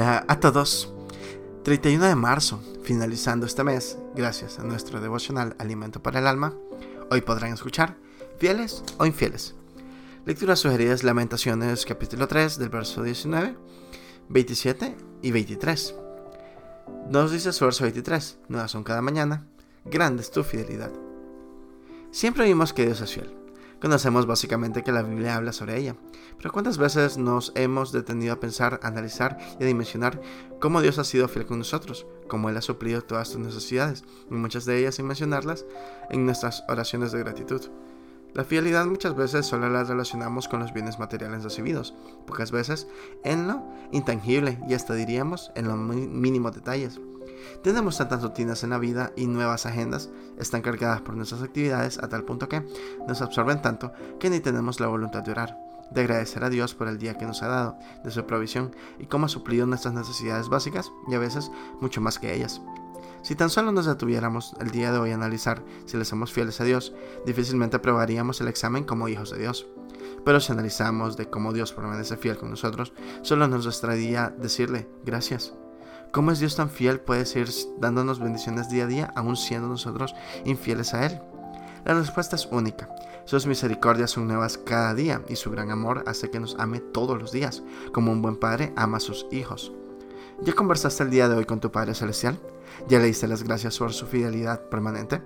Hola a todos. 31 de marzo, finalizando este mes, gracias a nuestro devocional Alimento para el Alma, hoy podrán escuchar Fieles o Infieles. Lecturas sugeridas Lamentaciones capítulo 3 del verso 19, 27 y 23. Nos dice su verso 23, nuevas son cada mañana, grande es tu fidelidad. Siempre vimos que Dios es fiel. Conocemos básicamente que la Biblia habla sobre ella, pero ¿cuántas veces nos hemos detenido a pensar, analizar y a dimensionar cómo Dios ha sido fiel con nosotros, cómo Él ha suplido todas tus necesidades, y muchas de ellas sin mencionarlas en nuestras oraciones de gratitud? La fidelidad muchas veces solo la relacionamos con los bienes materiales recibidos, pocas veces en lo intangible y hasta diríamos en los mínimos detalles. Tenemos tantas rutinas en la vida y nuevas agendas están cargadas por nuestras actividades a tal punto que nos absorben tanto que ni tenemos la voluntad de orar, de agradecer a Dios por el día que nos ha dado, de su provisión y cómo ha suplido nuestras necesidades básicas y a veces mucho más que ellas. Si tan solo nos detuviéramos el día de hoy a analizar si le somos fieles a Dios, difícilmente aprobaríamos el examen como hijos de Dios. Pero si analizamos de cómo Dios permanece fiel con nosotros, solo nos bastaría decirle gracias. ¿Cómo es Dios tan fiel? Puede seguir dándonos bendiciones día a día, aún siendo nosotros infieles a Él. La respuesta es única. Sus misericordias son nuevas cada día y su gran amor hace que nos ame todos los días, como un buen padre ama a sus hijos. ¿Ya conversaste el día de hoy con tu Padre Celestial? ¿Ya le diste las gracias por su fidelidad permanente?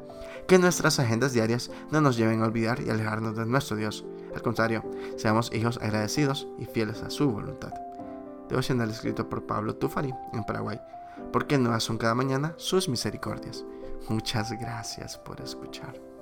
Que nuestras agendas diarias no nos lleven a olvidar y alejarnos de nuestro Dios. Al contrario, seamos hijos agradecidos y fieles a su voluntad devocional escrito por Pablo Tufari en Paraguay, porque no son cada mañana sus misericordias. Muchas gracias por escuchar.